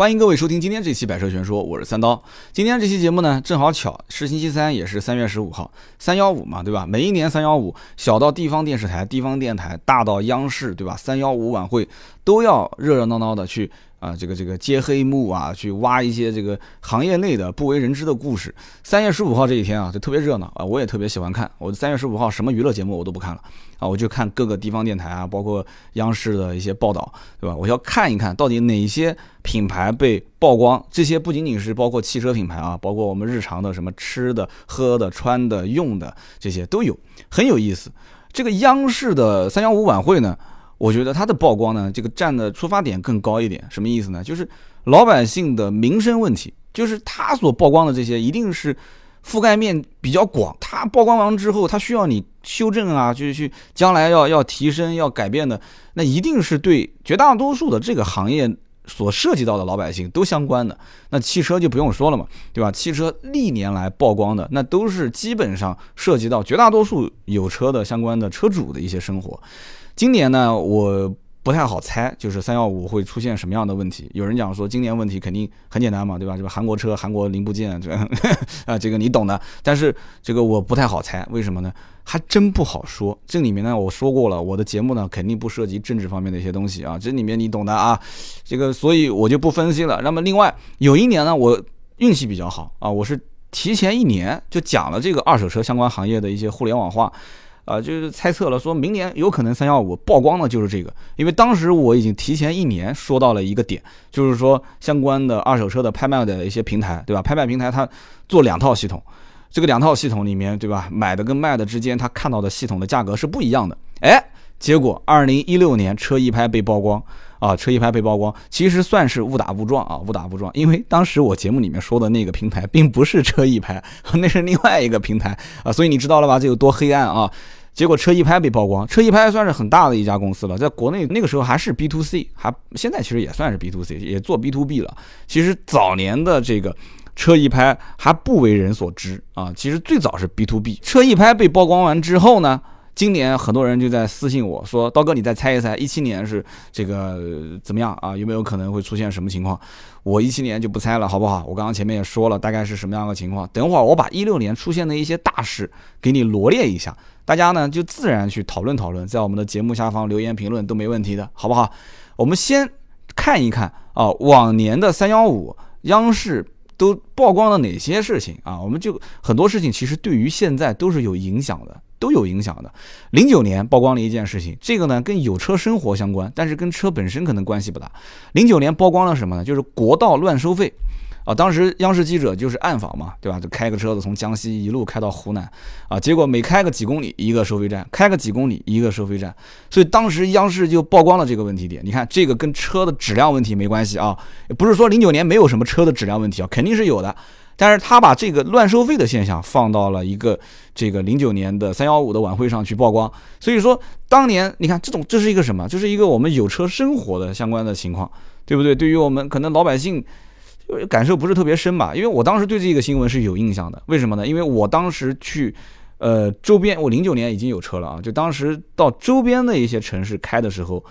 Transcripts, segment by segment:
欢迎各位收听今天这期《百车全说》，我是三刀。今天这期节目呢，正好巧是星期三，也是三月十五号，三幺五嘛，对吧？每一年三幺五，小到地方电视台、地方电台，大到央视，对吧？三幺五晚会都要热热闹闹的去。啊，这个这个揭黑幕啊，去挖一些这个行业内的不为人知的故事。三月十五号这一天啊，就特别热闹啊，我也特别喜欢看。我三月十五号什么娱乐节目我都不看了啊，我就看各个地方电台啊，包括央视的一些报道，对吧？我要看一看到底哪些品牌被曝光。这些不仅仅是包括汽车品牌啊，包括我们日常的什么吃的、喝的、穿的、用的这些都有，很有意思。这个央视的三幺五晚会呢？我觉得它的曝光呢，这个站的出发点更高一点，什么意思呢？就是老百姓的民生问题，就是他所曝光的这些，一定是覆盖面比较广。他曝光完之后，他需要你修正啊，就是去将来要要提升、要改变的，那一定是对绝大多数的这个行业所涉及到的老百姓都相关的。那汽车就不用说了嘛，对吧？汽车历年来曝光的，那都是基本上涉及到绝大多数有车的相关的车主的一些生活。今年呢，我不太好猜，就是三幺五会出现什么样的问题。有人讲说，今年问题肯定很简单嘛，对吧？这个韩国车、韩国零部件，这啊，这个你懂的。但是这个我不太好猜，为什么呢？还真不好说。这里面呢，我说过了，我的节目呢肯定不涉及政治方面的一些东西啊。这里面你懂的啊，这个所以我就不分析了。那么另外有一年呢，我运气比较好啊，我是提前一年就讲了这个二手车相关行业的一些互联网化。啊，就是猜测了，说明年有可能三幺五曝光的就是这个，因为当时我已经提前一年说到了一个点，就是说相关的二手车的拍卖的一些平台，对吧？拍卖平台它做两套系统，这个两套系统里面，对吧？买的跟卖的之间，他看到的系统的价格是不一样的。哎，结果二零一六年车一拍被曝光。啊，车一拍被曝光，其实算是误打误撞啊，误打误撞。因为当时我节目里面说的那个平台，并不是车一拍，那是另外一个平台啊，所以你知道了吧？这有多黑暗啊！结果车一拍被曝光，车一拍算是很大的一家公司了，在国内那个时候还是 B to C，还现在其实也算是 B to C，也做 B to B 了。其实早年的这个车一拍还不为人所知啊，其实最早是 B to B。车一拍被曝光完之后呢？今年很多人就在私信我说：“刀哥，你再猜一猜，一七年是这个怎么样啊？有没有可能会出现什么情况？”我一七年就不猜了，好不好？我刚刚前面也说了，大概是什么样的情况。等会儿我把一六年出现的一些大事给你罗列一下，大家呢就自然去讨论讨论，在我们的节目下方留言评论都没问题的，好不好？我们先看一看啊，往年的三幺五央视都曝光了哪些事情啊？我们就很多事情其实对于现在都是有影响的。都有影响的。零九年曝光了一件事情，这个呢跟有车生活相关，但是跟车本身可能关系不大。零九年曝光了什么呢？就是国道乱收费啊！当时央视记者就是暗访嘛，对吧？就开个车子从江西一路开到湖南啊，结果每开个几公里一个收费站，开个几公里一个收费站，所以当时央视就曝光了这个问题点。你看，这个跟车的质量问题没关系啊，不是说零九年没有什么车的质量问题啊，肯定是有的。但是他把这个乱收费的现象放到了一个这个零九年的三幺五的晚会上去曝光，所以说当年你看这种这是一个什么？这是一个我们有车生活的相关的情况，对不对？对于我们可能老百姓感受不是特别深吧？因为我当时对这个新闻是有印象的，为什么呢？因为我当时去呃周边，我零九年已经有车了啊，就当时到周边的一些城市开的时候，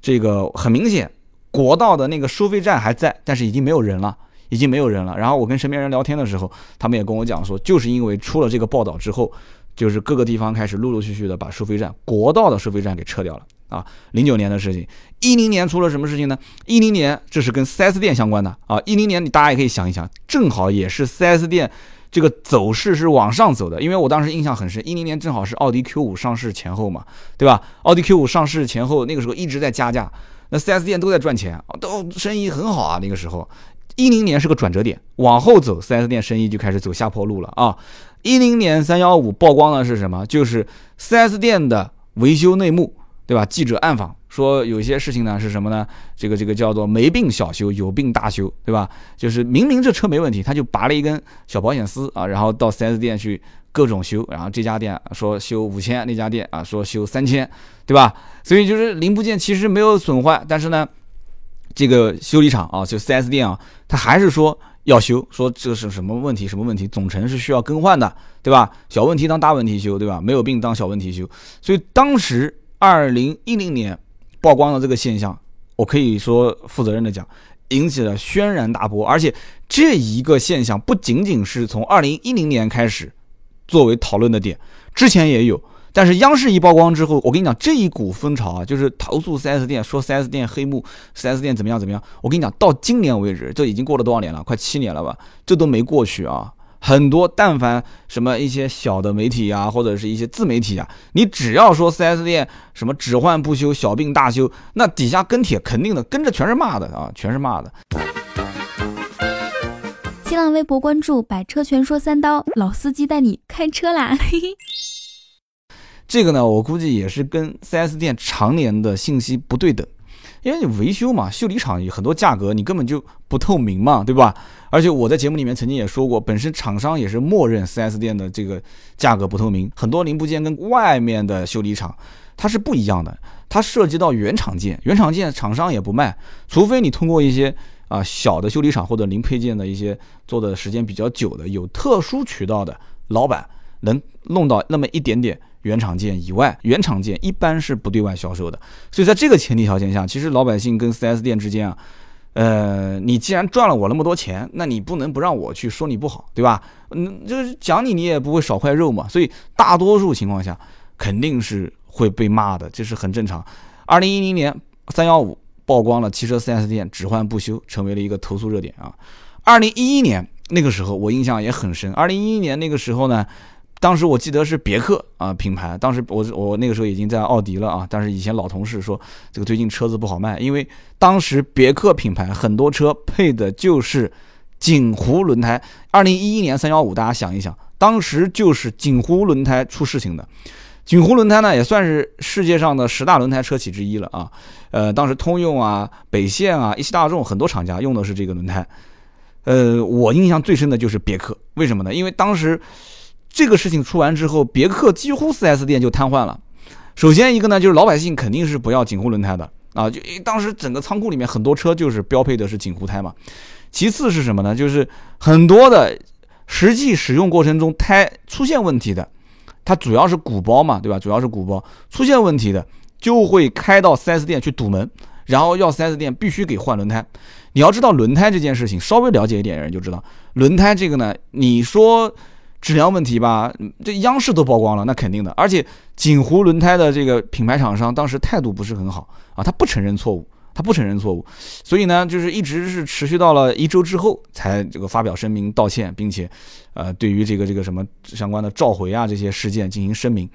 这个很明显国道的那个收费站还在，但是已经没有人了。已经没有人了。然后我跟身边人聊天的时候，他们也跟我讲说，就是因为出了这个报道之后，就是各个地方开始陆陆续续的把收费站、国道的收费站给撤掉了啊。零九年的事情，一零年出了什么事情呢？一零年这是跟 4S 店相关的啊。一零年你大家也可以想一想，正好也是 4S 店这个走势是往上走的。因为我当时印象很深，一零年正好是奥迪 Q 五上市前后嘛，对吧？奥迪 Q 五上市前后那个时候一直在加价，那 4S 店都在赚钱，都生意很好啊。那个时候。一零年是个转折点，往后走，4S 店生意就开始走下坡路了啊！一零年三幺五曝光的是什么？就是 4S 店的维修内幕，对吧？记者暗访说，有些事情呢是什么呢？这个这个叫做没病小修，有病大修，对吧？就是明明这车没问题，他就拔了一根小保险丝啊，然后到 4S 店去各种修，然后这家店说修五千，那家店啊说修三千，对吧？所以就是零部件其实没有损坏，但是呢。这个修理厂啊，就 4S 店啊，他还是说要修，说这是什么问题？什么问题？总成是需要更换的，对吧？小问题当大问题修，对吧？没有病当小问题修。所以当时二零一零年曝光的这个现象，我可以说负责任的讲，引起了轩然大波。而且这一个现象不仅仅是从二零一零年开始作为讨论的点，之前也有。但是央视一曝光之后，我跟你讲，这一股风潮啊，就是投诉 4S 店，说 4S 店黑幕，4S 店怎么样怎么样。我跟你讲，到今年为止，这已经过了多少年了？快七年了吧？这都没过去啊！很多但凡什么一些小的媒体啊，或者是一些自媒体啊，你只要说 4S 店什么只换不修，小病大修，那底下跟帖肯定的跟着全是骂的啊，全是骂的。新浪微博关注“百车全说三刀”，老司机带你开车啦！嘿嘿。这个呢，我估计也是跟 4S 店常年的信息不对等，因为你维修嘛，修理厂有很多价格你根本就不透明嘛，对吧？而且我在节目里面曾经也说过，本身厂商也是默认 4S 店的这个价格不透明，很多零部件跟外面的修理厂它是不一样的，它涉及到原厂件，原厂件厂商也不卖，除非你通过一些啊小的修理厂或者零配件的一些做的时间比较久的有特殊渠道的老板能弄到那么一点点。原厂件以外，原厂件一般是不对外销售的，所以在这个前提条件下，其实老百姓跟 4S 店之间啊，呃，你既然赚了我那么多钱，那你不能不让我去说你不好，对吧？嗯，就是讲你，你也不会少块肉嘛，所以大多数情况下肯定是会被骂的，这是很正常。二零一零年三幺五曝光了汽车 4S 店只换不修，成为了一个投诉热点啊。二零一一年那个时候我印象也很深，二零一一年那个时候呢。当时我记得是别克啊品牌，当时我我那个时候已经在奥迪了啊，但是以前老同事说这个最近车子不好卖，因为当时别克品牌很多车配的就是锦湖轮胎。二零一一年三幺五，大家想一想，当时就是锦湖轮胎出事情的。锦湖轮胎呢也算是世界上的十大轮胎车企之一了啊。呃，当时通用啊、北线啊、一汽大众很多厂家用的是这个轮胎。呃，我印象最深的就是别克，为什么呢？因为当时。这个事情出完之后，别克几乎 4S 店就瘫痪了。首先一个呢，就是老百姓肯定是不要锦湖轮胎的啊，就当时整个仓库里面很多车就是标配的是锦湖胎嘛。其次是什么呢？就是很多的实际使用过程中胎出现问题的，它主要是鼓包嘛，对吧？主要是鼓包出现问题的，就会开到 4S 店去堵门，然后要 4S 店必须给换轮胎。你要知道轮胎这件事情，稍微了解一点的人就知道，轮胎这个呢，你说。质量问题吧，这央视都曝光了，那肯定的。而且锦湖轮胎的这个品牌厂商当时态度不是很好啊，他不承认错误，他不承认错误，所以呢，就是一直是持续到了一周之后才这个发表声明道歉，并且，呃，对于这个这个什么相关的召回啊这些事件进行声明。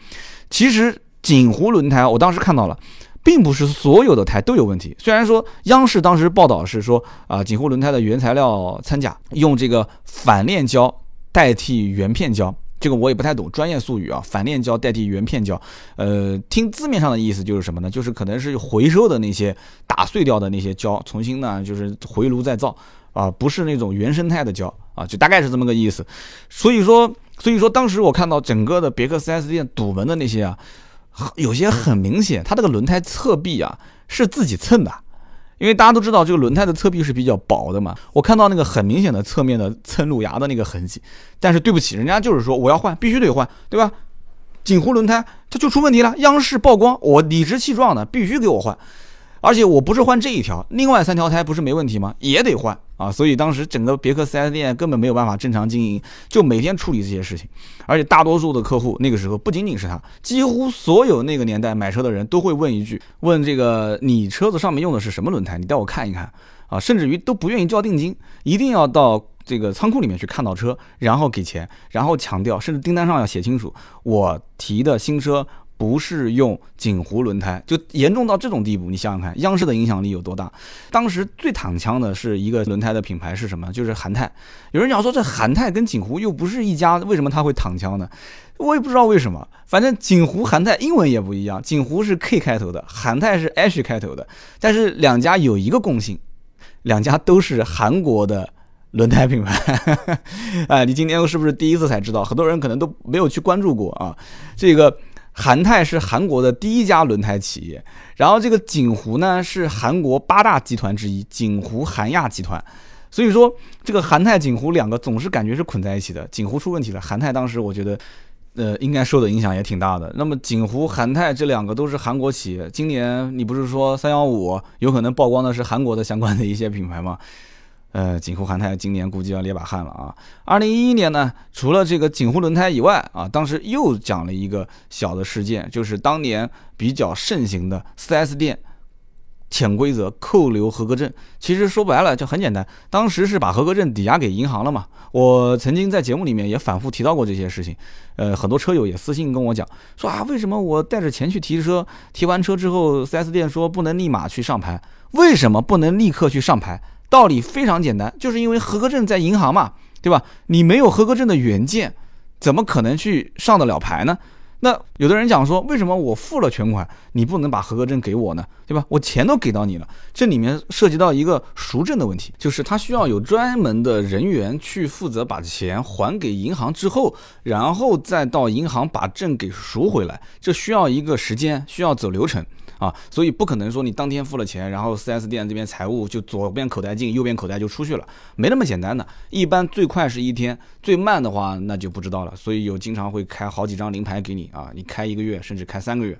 其实锦湖轮胎，我当时看到了，并不是所有的胎都有问题。虽然说央视当时报道是说啊，锦湖轮胎的原材料掺假，用这个反链胶。代替原片胶，这个我也不太懂专业术语啊。反链胶代替原片胶，呃，听字面上的意思就是什么呢？就是可能是回收的那些打碎掉的那些胶，重新呢就是回炉再造啊，不是那种原生态的胶啊，就大概是这么个意思。所以说，所以说当时我看到整个的别克 4S 店堵门的那些啊，有些很明显，它这个轮胎侧壁啊是自己蹭的。因为大家都知道这个轮胎的侧壁是比较薄的嘛，我看到那个很明显的侧面的蹭路牙的那个痕迹，但是对不起，人家就是说我要换，必须得换，对吧？锦湖轮胎它就出问题了，央视曝光，我理直气壮的必须给我换。而且我不是换这一条，另外三条胎不是没问题吗？也得换啊！所以当时整个别克 4S 店根本没有办法正常经营，就每天处理这些事情。而且大多数的客户那个时候不仅仅是他，几乎所有那个年代买车的人都会问一句：问这个你车子上面用的是什么轮胎？你带我看一看啊！甚至于都不愿意交定金，一定要到这个仓库里面去看到车，然后给钱，然后强调，甚至订单上要写清楚我提的新车。不是用锦湖轮胎，就严重到这种地步。你想想看，央视的影响力有多大？当时最躺枪的是一个轮胎的品牌是什么？就是韩泰。有人讲说这韩泰跟锦湖又不是一家，为什么他会躺枪呢？我也不知道为什么。反正锦湖、韩泰英文也不一样，锦湖是 K 开头的，韩泰是 H 开头的。但是两家有一个共性，两家都是韩国的轮胎品牌。哎，你今天是不是第一次才知道？很多人可能都没有去关注过啊，这个。韩泰是韩国的第一家轮胎企业，然后这个锦湖呢是韩国八大集团之一，锦湖韩亚集团。所以说这个韩泰锦湖两个总是感觉是捆在一起的。锦湖出问题了，韩泰当时我觉得呃，应该受的影响也挺大的。那么锦湖、韩泰这两个都是韩国企业，今年你不是说三幺五有可能曝光的是韩国的相关的一些品牌吗？呃，锦湖韩泰今年估计要捏把汗了啊！二零一一年呢，除了这个锦湖轮胎以外啊，当时又讲了一个小的事件，就是当年比较盛行的 4S 店潜规则扣留合格证。其实说白了就很简单，当时是把合格证抵押给银行了嘛。我曾经在节目里面也反复提到过这些事情，呃，很多车友也私信跟我讲说啊，为什么我带着钱去提车，提完车之后，4S 店说不能立马去上牌？为什么不能立刻去上牌？道理非常简单，就是因为合格证在银行嘛，对吧？你没有合格证的原件，怎么可能去上得了牌呢？那有的人讲说，为什么我付了全款，你不能把合格证给我呢？对吧？我钱都给到你了，这里面涉及到一个赎证的问题，就是他需要有专门的人员去负责把钱还给银行之后，然后再到银行把证给赎回来，这需要一个时间，需要走流程。啊，所以不可能说你当天付了钱，然后 4S 店这边财务就左边口袋进，右边口袋就出去了，没那么简单的。一般最快是一天，最慢的话那就不知道了。所以有经常会开好几张临牌给你啊，你开一个月甚至开三个月。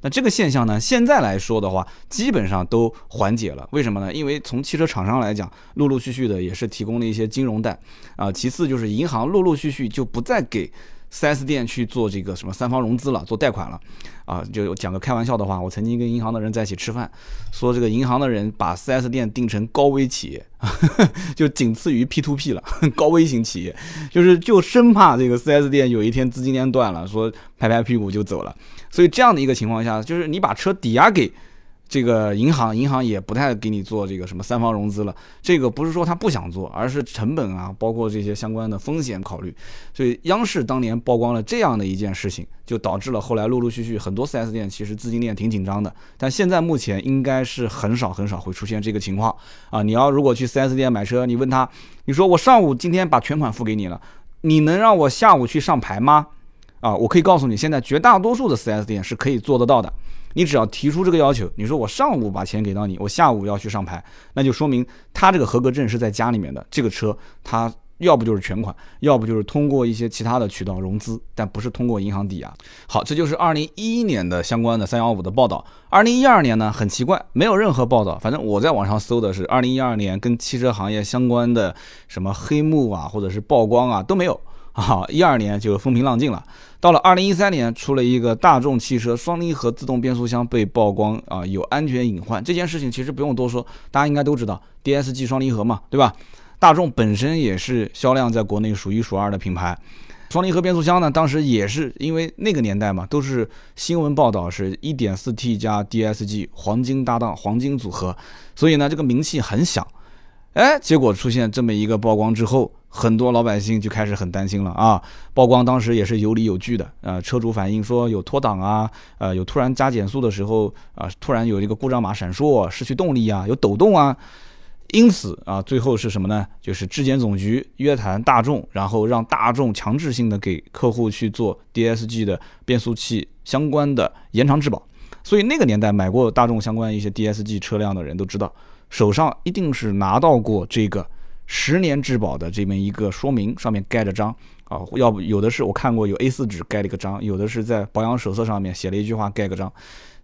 那这个现象呢，现在来说的话，基本上都缓解了。为什么呢？因为从汽车厂商来讲，陆陆续续的也是提供了一些金融贷啊。其次就是银行陆陆续续就不再给。4S 店去做这个什么三方融资了，做贷款了，啊，就讲个开玩笑的话，我曾经跟银行的人在一起吃饭，说这个银行的人把 4S 店定成高危企业，就仅次于 P2P 了，高危型企业，就是就生怕这个 4S 店有一天资金链断了，说拍拍屁股就走了，所以这样的一个情况下，就是你把车抵押给。这个银行，银行也不太给你做这个什么三方融资了。这个不是说他不想做，而是成本啊，包括这些相关的风险考虑。所以央视当年曝光了这样的一件事情，就导致了后来陆陆续续很多 4S 店其实资金链挺紧张的。但现在目前应该是很少很少会出现这个情况啊。你要如果去 4S 店买车，你问他，你说我上午今天把全款付给你了，你能让我下午去上牌吗？啊，我可以告诉你，现在绝大多数的 4S 店是可以做得到的。你只要提出这个要求，你说我上午把钱给到你，我下午要去上牌，那就说明他这个合格证是在家里面的。这个车他要不就是全款，要不就是通过一些其他的渠道融资，但不是通过银行抵押。好，这就是二零一一年的相关的三幺五的报道。二零一二年呢，很奇怪，没有任何报道。反正我在网上搜的是二零一二年跟汽车行业相关的什么黑幕啊，或者是曝光啊都没有。啊，一二年就风平浪静了。到了二零一三年，出了一个大众汽车双离合自动变速箱被曝光啊，有安全隐患。这件事情其实不用多说，大家应该都知道，DSG 双离合嘛，对吧？大众本身也是销量在国内数一数二的品牌。双离合变速箱呢，当时也是因为那个年代嘛，都是新闻报道是 1.4T 加 DSG 黄金搭档、黄金组合，所以呢，这个名气很响。哎，结果出现这么一个曝光之后。很多老百姓就开始很担心了啊！曝光当时也是有理有据的，呃，车主反映说有脱档啊，呃，有突然加减速的时候啊，突然有一个故障码闪烁，失去动力啊，有抖动啊，因此啊，最后是什么呢？就是质检总局约谈大众，然后让大众强制性的给客户去做 DSG 的变速器相关的延长质保。所以那个年代买过大众相关一些 DSG 车辆的人都知道，手上一定是拿到过这个。十年质保的这么一个说明，上面盖着章啊，要不有的是我看过有 A4 纸盖了一个章，有的是在保养手册上面写了一句话盖个章，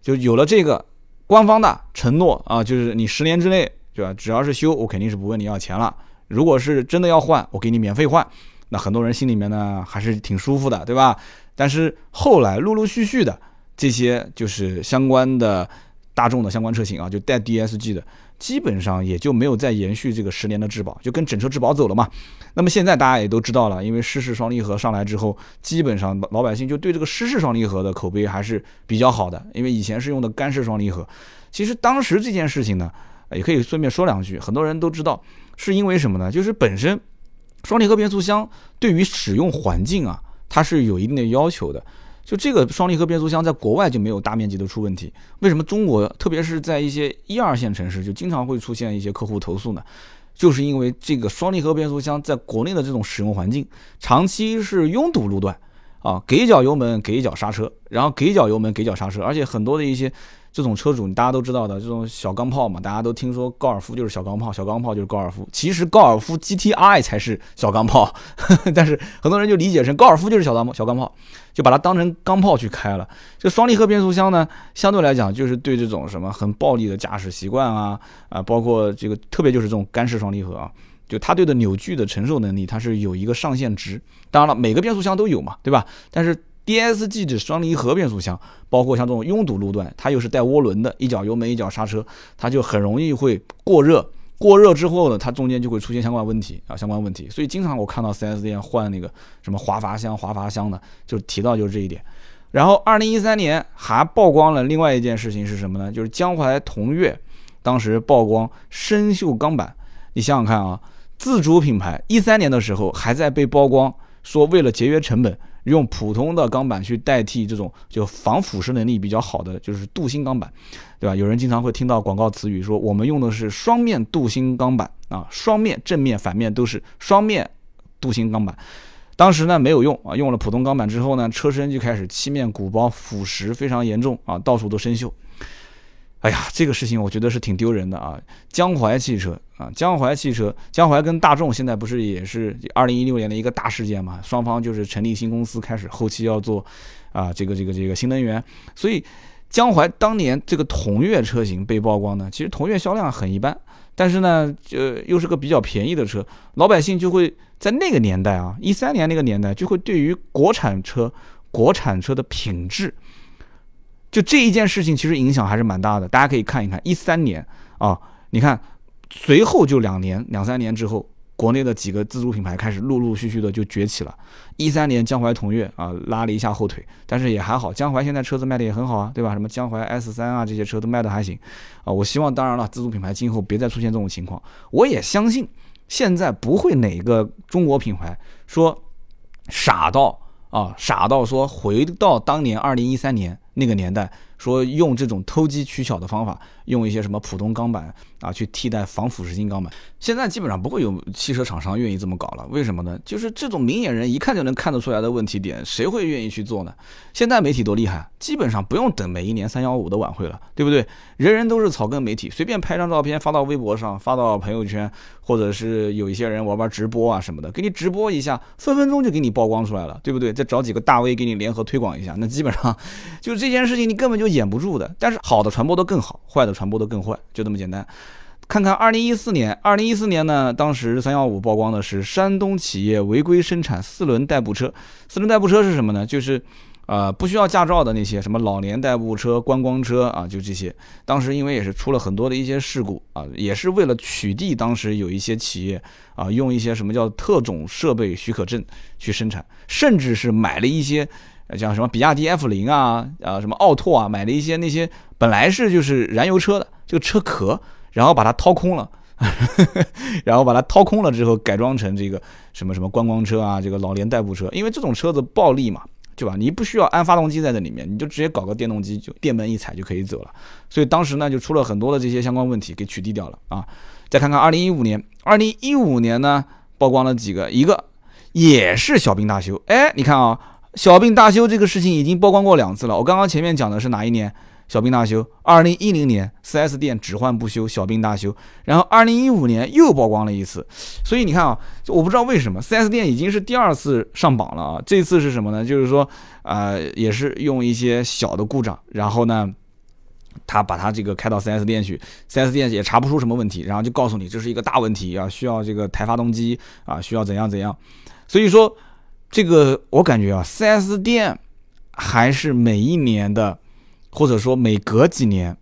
就有了这个官方的承诺啊，就是你十年之内，对吧？只要是修，我肯定是不问你要钱了。如果是真的要换，我给你免费换。那很多人心里面呢还是挺舒服的，对吧？但是后来陆陆续续的这些就是相关的大众的相关车型啊，就带 DSG 的。基本上也就没有再延续这个十年的质保，就跟整车质保走了嘛。那么现在大家也都知道了，因为湿式双离合上来之后，基本上老百姓就对这个湿式双离合的口碑还是比较好的。因为以前是用的干式双离合，其实当时这件事情呢，也可以顺便说两句。很多人都知道，是因为什么呢？就是本身双离合变速箱对于使用环境啊，它是有一定的要求的。就这个双离合变速箱在国外就没有大面积的出问题，为什么中国特别是在一些一二线城市就经常会出现一些客户投诉呢？就是因为这个双离合变速箱在国内的这种使用环境，长期是拥堵路段啊，给脚油门给脚刹车，然后给脚油门给脚刹车，而且很多的一些这种车主，大家都知道的，这种小钢炮嘛，大家都听说高尔夫就是小钢炮，小钢炮就是高尔夫。其实高尔夫 GTI 才是小钢炮，但是很多人就理解成高尔夫就是小钢炮小钢炮，就把它当成钢炮去开了。这双离合变速箱呢，相对来讲就是对这种什么很暴力的驾驶习惯啊啊，包括这个特别就是这种干式双离合啊，就它对的扭矩的承受能力，它是有一个上限值。当然了，每个变速箱都有嘛，对吧？但是 DSG 的双离合变速箱，包括像这种拥堵路段，它又是带涡轮的，一脚油门一脚刹车，它就很容易会过热。过热之后呢，它中间就会出现相关问题啊，相关问题。所以经常我看到 4S 店换那个什么滑阀箱、滑阀箱的，就提到就是这一点。然后2013年还曝光了另外一件事情是什么呢？就是江淮同悦当时曝光生锈钢板。你想想看啊，自主品牌一三年的时候还在被曝光说为了节约成本。用普通的钢板去代替这种就防腐蚀能力比较好的，就是镀锌钢板，对吧？有人经常会听到广告词语说，我们用的是双面镀锌钢板啊，双面正面反面都是双面镀锌钢板。当时呢没有用啊，用了普通钢板之后呢，车身就开始漆面鼓包，腐蚀非常严重啊，到处都生锈。哎呀，这个事情我觉得是挺丢人的啊！江淮汽车啊，江淮汽车，江淮跟大众现在不是也是二零一六年的一个大事件嘛？双方就是成立新公司，开始后期要做啊，这个这个这个新能源。所以江淮当年这个同悦车型被曝光呢，其实同悦销量很一般，但是呢，呃，又是个比较便宜的车，老百姓就会在那个年代啊，一三年那个年代，就会对于国产车、国产车的品质。就这一件事情，其实影响还是蛮大的。大家可以看一看，一三年啊，你看，随后就两年、两三年之后，国内的几个自主品牌开始陆陆续续的就崛起了。一三年，江淮同悦啊拉了一下后腿，但是也还好，江淮现在车子卖的也很好啊，对吧？什么江淮 S 三啊这些车都卖的还行啊。我希望，当然了，自主品牌今后别再出现这种情况。我也相信，现在不会哪个中国品牌说傻到啊傻到说回到当年二零一三年。那个年代说用这种偷机取巧的方法，用一些什么普通钢板啊去替代防腐蚀性钢板，现在基本上不会有汽车厂商愿意这么搞了。为什么呢？就是这种明眼人一看就能看得出来的问题点，谁会愿意去做呢？现在媒体多厉害，基本上不用等每一年三幺五的晚会了，对不对？人人都是草根媒体，随便拍张照片发到微博上，发到朋友圈，或者是有一些人玩玩直播啊什么的，给你直播一下，分分钟就给你曝光出来了，对不对？再找几个大 V 给你联合推广一下，那基本上就是。这件事情你根本就掩不住的，但是好的传播的更好，坏的传播的更坏，就这么简单。看看二零一四年，二零一四年呢，当时三幺五曝光的是山东企业违规生产四轮代步车。四轮代步车是什么呢？就是呃不需要驾照的那些什么老年代步车、观光车啊，就这些。当时因为也是出了很多的一些事故啊，也是为了取缔当时有一些企业啊用一些什么叫特种设备许可证去生产，甚至是买了一些。像什么比亚迪 F 零啊，啊什么奥拓啊，买了一些那些本来是就是燃油车的这个车壳，然后把它掏空了，然后把它掏空了之后改装成这个什么什么观光车啊，这个老年代步车，因为这种车子暴力嘛，对吧？你不需要安发动机在这里面，你就直接搞个电动机，就电门一踩就可以走了。所以当时呢就出了很多的这些相关问题，给取缔掉了啊。再看看二零一五年，二零一五年呢曝光了几个，一个也是小病大修，哎，你看啊。小病大修这个事情已经曝光过两次了。我刚刚前面讲的是哪一年？小病大修，二零一零年，4S 店只换不修，小病大修。然后二零一五年又曝光了一次。所以你看啊，我不知道为什么 4S 店已经是第二次上榜了啊。这次是什么呢？就是说，呃，也是用一些小的故障，然后呢，他把他这个开到 4S 店去，4S 店也查不出什么问题，然后就告诉你这是一个大问题啊，需要这个抬发动机啊，需要怎样怎样。所以说。这个我感觉啊，4S 店还是每一年的，或者说每隔几年，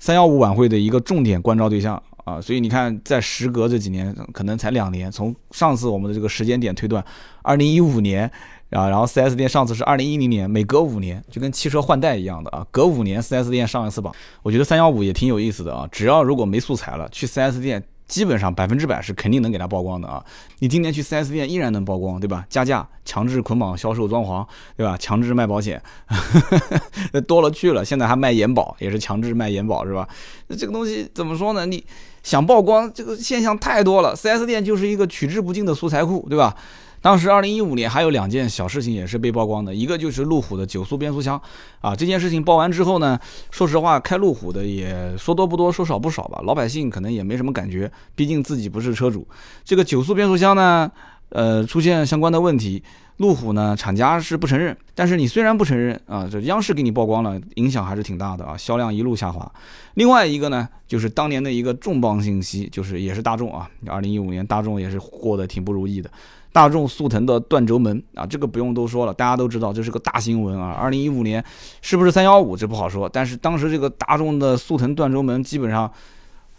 三幺五晚会的一个重点关照对象啊。所以你看，在时隔这几年，可能才两年，从上次我们的这个时间点推断，二零一五年啊，然后四 S 店上次是二零一零年，每隔五年就跟汽车换代一样的啊，隔五年四 S 店上一次榜。我觉得三幺五也挺有意思的啊，只要如果没素材了，去四 S 店。基本上百分之百是肯定能给他曝光的啊！你今年去 4S 店依然能曝光，对吧？加价、强制捆绑销售装潢，对吧？强制卖保险，多了去了。现在还卖延保，也是强制卖延保，是吧？那这个东西怎么说呢？你想曝光这个现象太多了，4S 店就是一个取之不尽的素材库，对吧？当时二零一五年还有两件小事情也是被曝光的，一个就是路虎的九速变速箱啊。这件事情曝完之后呢，说实话，开路虎的也说多不多，说少不少吧。老百姓可能也没什么感觉，毕竟自己不是车主。这个九速变速箱呢，呃，出现相关的问题，路虎呢厂家是不承认。但是你虽然不承认啊，这央视给你曝光了，影响还是挺大的啊，销量一路下滑。另外一个呢，就是当年的一个重磅信息，就是也是大众啊，二零一五年大众也是过得挺不如意的。大众速腾的断轴门啊，这个不用多说了，大家都知道这是个大新闻啊。二零一五年是不是三幺五这不好说，但是当时这个大众的速腾断轴门基本上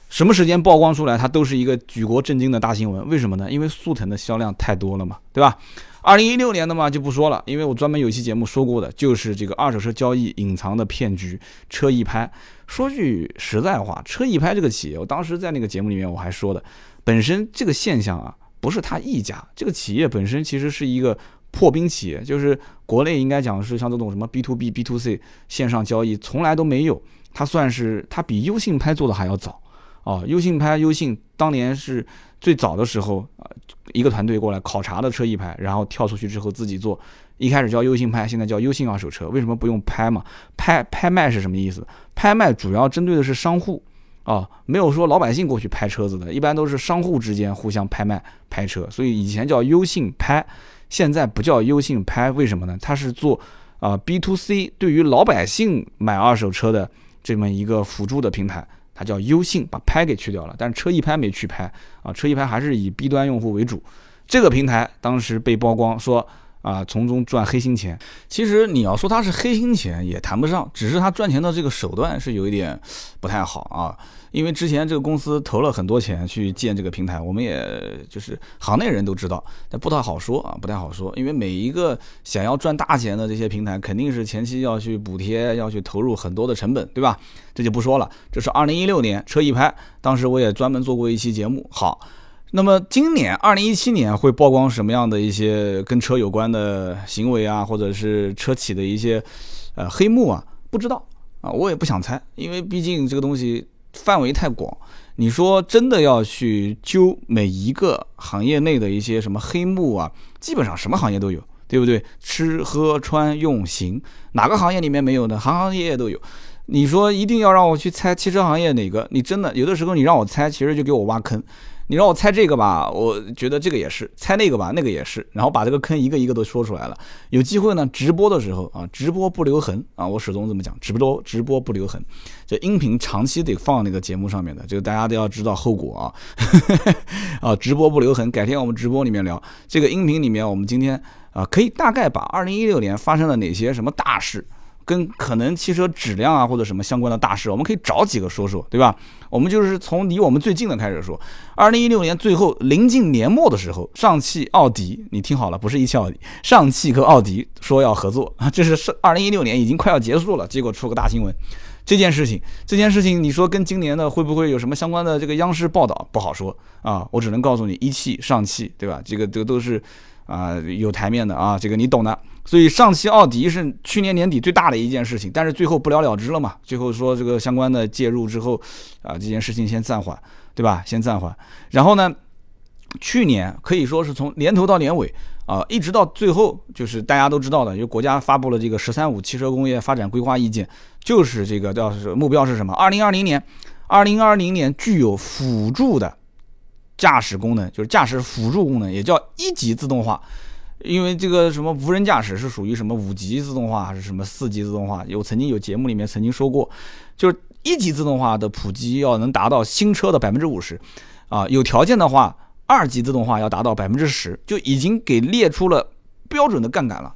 什么时间曝光出来，它都是一个举国震惊的大新闻。为什么呢？因为速腾的销量太多了嘛，对吧？二零一六年的嘛就不说了，因为我专门有一期节目说过的，就是这个二手车交易隐藏的骗局——车易拍。说句实在话，车易拍这个企业，我当时在那个节目里面我还说的，本身这个现象啊。不是他一家，这个企业本身其实是一个破冰企业，就是国内应该讲是像这种什么 B to B、B to C 线上交易从来都没有，它算是它比优信拍做的还要早啊。优信拍、优信当年是最早的时候啊，一个团队过来考察的车一拍，然后跳出去之后自己做，一开始叫优信拍，现在叫优信二手车。为什么不用拍嘛？拍拍卖是什么意思？拍卖主要针对的是商户。啊，没有说老百姓过去拍车子的，一般都是商户之间互相拍卖拍车，所以以前叫优信拍，现在不叫优信拍，为什么呢？它是做啊 B to C，对于老百姓买二手车的这么一个辅助的平台，它叫优信，把拍给去掉了，但是车一拍没去拍啊，车一拍还是以 B 端用户为主，这个平台当时被曝光说。啊，从中赚黑心钱，其实你要说它是黑心钱也谈不上，只是他赚钱的这个手段是有一点不太好啊。因为之前这个公司投了很多钱去建这个平台，我们也就是行内人都知道，但不太好说啊，不太好说。因为每一个想要赚大钱的这些平台，肯定是前期要去补贴，要去投入很多的成本，对吧？这就不说了。这是二零一六年车一拍，当时我也专门做过一期节目。好。那么今年二零一七年会曝光什么样的一些跟车有关的行为啊，或者是车企的一些呃黑幕啊？不知道啊，我也不想猜，因为毕竟这个东西范围太广。你说真的要去揪每一个行业内的一些什么黑幕啊，基本上什么行业都有，对不对？吃喝穿用行，哪个行业里面没有呢？行行业业都有。你说一定要让我去猜汽车行业哪个？你真的有的时候你让我猜，其实就给我挖坑。你让我猜这个吧，我觉得这个也是；猜那个吧，那个也是。然后把这个坑一个一个都说出来了。有机会呢，直播的时候啊，直播不留痕啊，我始终这么讲，直播直播不留痕。这音频长期得放那个节目上面的，这个大家都要知道后果啊。啊，直播不留痕，改天我们直播里面聊。这个音频里面，我们今天啊，可以大概把二零一六年发生了哪些什么大事。跟可能汽车质量啊或者什么相关的大事，我们可以找几个说说，对吧？我们就是从离我们最近的开始说。二零一六年最后临近年末的时候，上汽、奥迪，你听好了，不是一汽奥迪，上汽和奥迪说要合作啊，这是是二零一六年已经快要结束了，结果出个大新闻。这件事情，这件事情，你说跟今年的会不会有什么相关的这个央视报道？不好说啊，我只能告诉你，一汽、上汽，对吧？这个这个都是。啊，有台面的啊，这个你懂的。所以上汽奥迪是去年年底最大的一件事情，但是最后不了了之了嘛。最后说这个相关的介入之后，啊，这件事情先暂缓，对吧？先暂缓。然后呢，去年可以说是从年头到年尾啊，一直到最后，就是大家都知道的，因为国家发布了这个“十三五”汽车工业发展规划意见，就是这个叫是目标是什么？二零二零年，二零二零年具有辅助的。驾驶功能就是驾驶辅助功能，也叫一级自动化。因为这个什么无人驾驶是属于什么五级自动化还是什么四级自动化？有曾经有节目里面曾经说过，就是一级自动化的普及要能达到新车的百分之五十，啊，有条件的话，二级自动化要达到百分之十，就已经给列出了标准的杠杆了。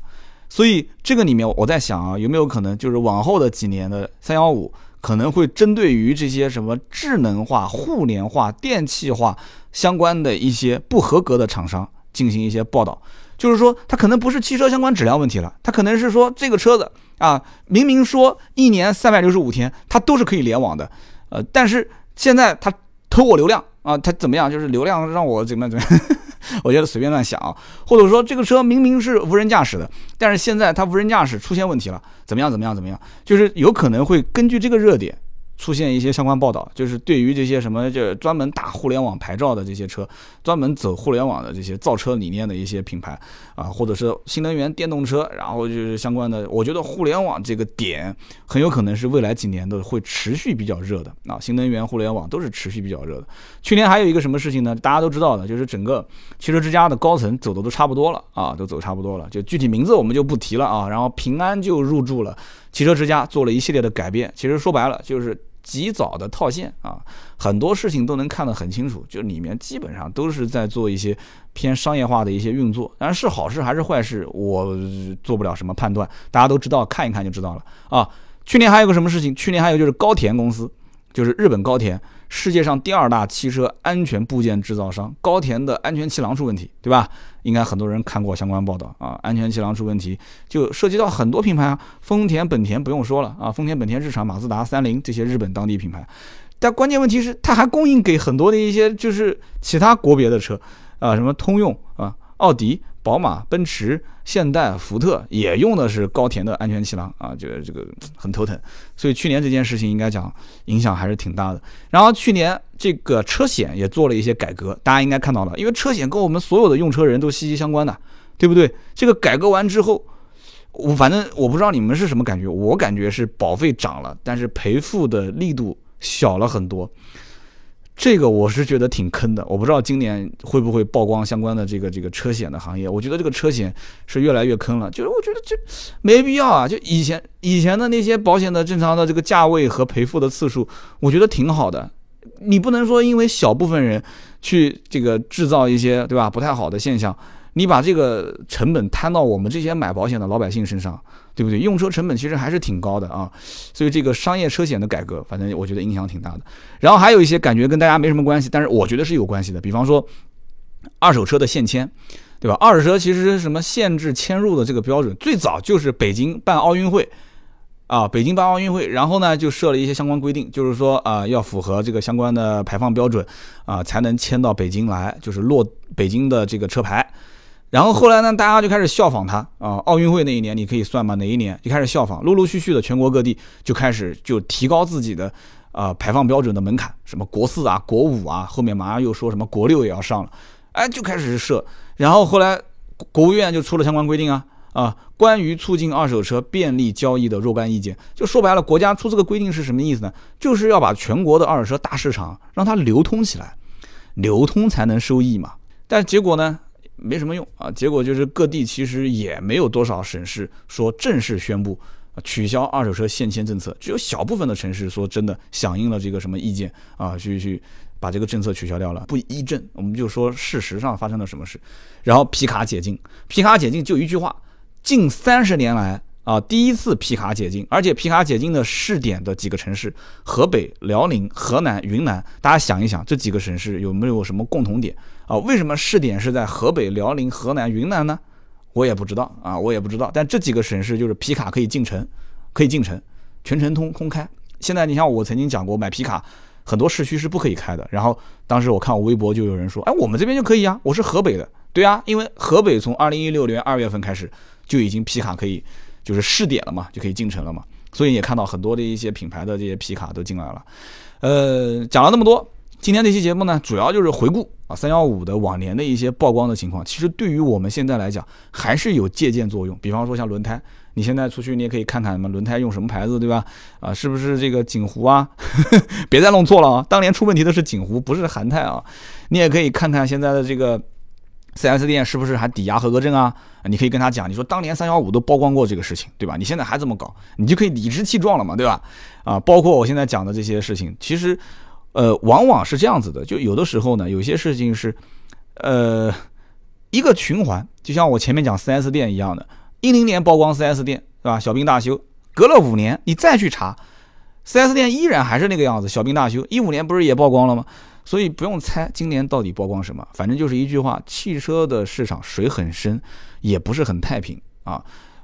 所以这个里面我在想啊，有没有可能就是往后的几年的三幺五？可能会针对于这些什么智能化、互联化、电气化相关的一些不合格的厂商进行一些报道，就是说它可能不是汽车相关质量问题了，它可能是说这个车子啊，明明说一年三百六十五天它都是可以联网的，呃，但是现在它偷我流量啊，它怎么样？就是流量让我怎么样怎么样？我觉得随便乱想啊，或者说这个车明明是无人驾驶的，但是现在它无人驾驶出现问题了，怎么样怎么样怎么样？就是有可能会根据这个热点出现一些相关报道，就是对于这些什么就专门打互联网牌照的这些车，专门走互联网的这些造车理念的一些品牌啊，或者是新能源电动车，然后就是相关的，我觉得互联网这个点很有可能是未来几年都会持续比较热的啊，新能源、互联网都是持续比较热的。去年还有一个什么事情呢？大家都知道的，就是整个汽车之家的高层走的都差不多了啊，都走差不多了，就具体名字我们就不提了啊。然后平安就入驻了汽车之家，做了一系列的改变。其实说白了就是。及早的套现啊，很多事情都能看得很清楚，就里面基本上都是在做一些偏商业化的一些运作。但是好事还是坏事，我做不了什么判断，大家都知道，看一看就知道了啊。去年还有个什么事情？去年还有就是高田公司，就是日本高田。世界上第二大汽车安全部件制造商高田的安全气囊出问题，对吧？应该很多人看过相关报道啊。安全气囊出问题，就涉及到很多品牌啊，丰田、本田不用说了啊，丰田、本田、日产、马自达、三菱这些日本当地品牌。但关键问题是，它还供应给很多的一些就是其他国别的车啊，什么通用啊、奥迪。宝马、奔驰、现代、福特也用的是高田的安全气囊啊，这个这个很头疼。所以去年这件事情应该讲影响还是挺大的。然后去年这个车险也做了一些改革，大家应该看到了，因为车险跟我们所有的用车人都息息相关的，对不对？这个改革完之后，我反正我不知道你们是什么感觉，我感觉是保费涨了，但是赔付的力度小了很多。这个我是觉得挺坑的，我不知道今年会不会曝光相关的这个这个车险的行业。我觉得这个车险是越来越坑了，就是我觉得这没必要啊。就以前以前的那些保险的正常的这个价位和赔付的次数，我觉得挺好的。你不能说因为小部分人去这个制造一些对吧不太好的现象。你把这个成本摊到我们这些买保险的老百姓身上，对不对？用车成本其实还是挺高的啊，所以这个商业车险的改革，反正我觉得影响挺大的。然后还有一些感觉跟大家没什么关系，但是我觉得是有关系的。比方说，二手车的限迁，对吧？二手车其实什么限制迁入的这个标准，最早就是北京办奥运会啊，北京办奥运会，然后呢就设了一些相关规定，就是说啊要符合这个相关的排放标准啊，才能迁到北京来，就是落北京的这个车牌。然后后来呢，大家就开始效仿他啊！奥运会那一年，你可以算嘛？哪一年就开始效仿？陆陆续续的，全国各地就开始就提高自己的啊排放标准的门槛，什么国四啊、国五啊，后面马上又说什么国六也要上了，哎，就开始设。然后后来国务院就出了相关规定啊啊，关于促进二手车便利交易的若干意见。就说白了，国家出这个规定是什么意思呢？就是要把全国的二手车大市场让它流通起来，流通才能收益嘛。但结果呢？没什么用啊，结果就是各地其实也没有多少省市说正式宣布取消二手车限迁政策，只有小部分的城市说真的响应了这个什么意见啊，去去把这个政策取消掉了。不依证，我们就说事实上发生了什么事。然后皮卡解禁，皮卡解禁就一句话，近三十年来啊第一次皮卡解禁，而且皮卡解禁的试点的几个城市，河北、辽宁、河南、云南，大家想一想这几个省市有没有什么共同点？啊，为什么试点是在河北、辽宁、河南、云南呢？我也不知道啊，我也不知道。但这几个省市就是皮卡可以进城，可以进城，全程通空开。现在你像我曾经讲过，买皮卡很多市区是不可以开的。然后当时我看我微博就有人说，哎，我们这边就可以啊，我是河北的，对啊，因为河北从二零一六年二月份开始就已经皮卡可以就是试点了嘛，就可以进城了嘛。所以也看到很多的一些品牌的这些皮卡都进来了。呃，讲了那么多。今天这期节目呢，主要就是回顾啊三幺五的往年的一些曝光的情况。其实对于我们现在来讲，还是有借鉴作用。比方说像轮胎，你现在出去你也可以看看什么轮胎用什么牌子，对吧？啊，是不是这个锦湖啊？别再弄错了啊！当年出问题的是锦湖，不是韩泰啊。你也可以看看现在的这个 4S 店是不是还抵押合格证啊？你可以跟他讲，你说当年三幺五都曝光过这个事情，对吧？你现在还这么搞，你就可以理直气壮了嘛，对吧？啊，包括我现在讲的这些事情，其实。呃，往往是这样子的，就有的时候呢，有些事情是，呃，一个循环，就像我前面讲 4S 店一样的，一零年曝光 4S 店，对吧？小病大修，隔了五年你再去查，4S 店依然还是那个样子，小病大修，一五年不是也曝光了吗？所以不用猜今年到底曝光什么，反正就是一句话，汽车的市场水很深，也不是很太平啊。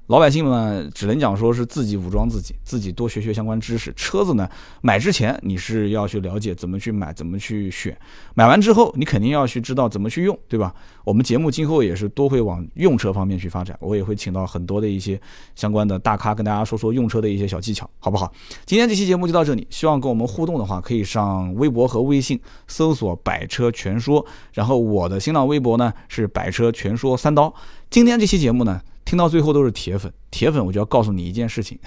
老百姓们只能讲说是自己武装自己，自己多学学相关知识。车子呢，买之前你是要去了解怎么去买，怎么去选。买完之后，你肯定要去知道怎么去用，对吧？我们节目今后也是多会往用车方面去发展，我也会请到很多的一些相关的大咖跟大家说说用车的一些小技巧，好不好？今天这期节目就到这里，希望跟我们互动的话，可以上微博和微信搜索“百车全说”，然后我的新浪微博呢是“百车全说三刀”。今天这期节目呢。听到最后都是铁粉，铁粉我就要告诉你一件事情，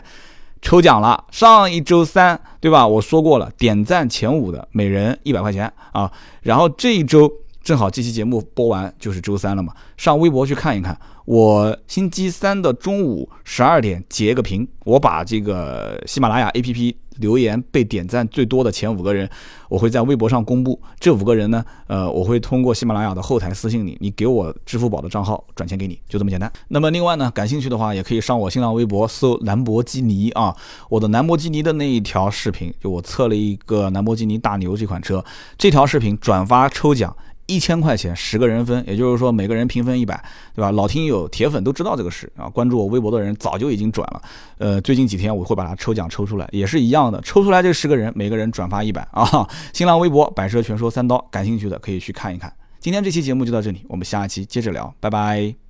抽奖了。上一周三，对吧？我说过了，点赞前五的每人一百块钱啊。然后这一周正好这期节目播完就是周三了嘛，上微博去看一看。我星期三的中午十二点截个屏，我把这个喜马拉雅 APP 留言被点赞最多的前五个人，我会在微博上公布。这五个人呢，呃，我会通过喜马拉雅的后台私信你，你给我支付宝的账号转钱给你，就这么简单。那么另外呢，感兴趣的话也可以上我新浪微博搜兰博基尼啊，我的兰博基尼的那一条视频，就我测了一个兰博基尼大牛这款车，这条视频转发抽奖。一千块钱十个人分，也就是说每个人平分一百，对吧？老听友、铁粉都知道这个事啊。关注我微博的人早就已经转了。呃，最近几天我会把它抽奖抽出来，也是一样的，抽出来这十个人，每个人转发一百啊。新浪微博“百车全说三刀”，感兴趣的可以去看一看。今天这期节目就到这里，我们下期接着聊，拜拜。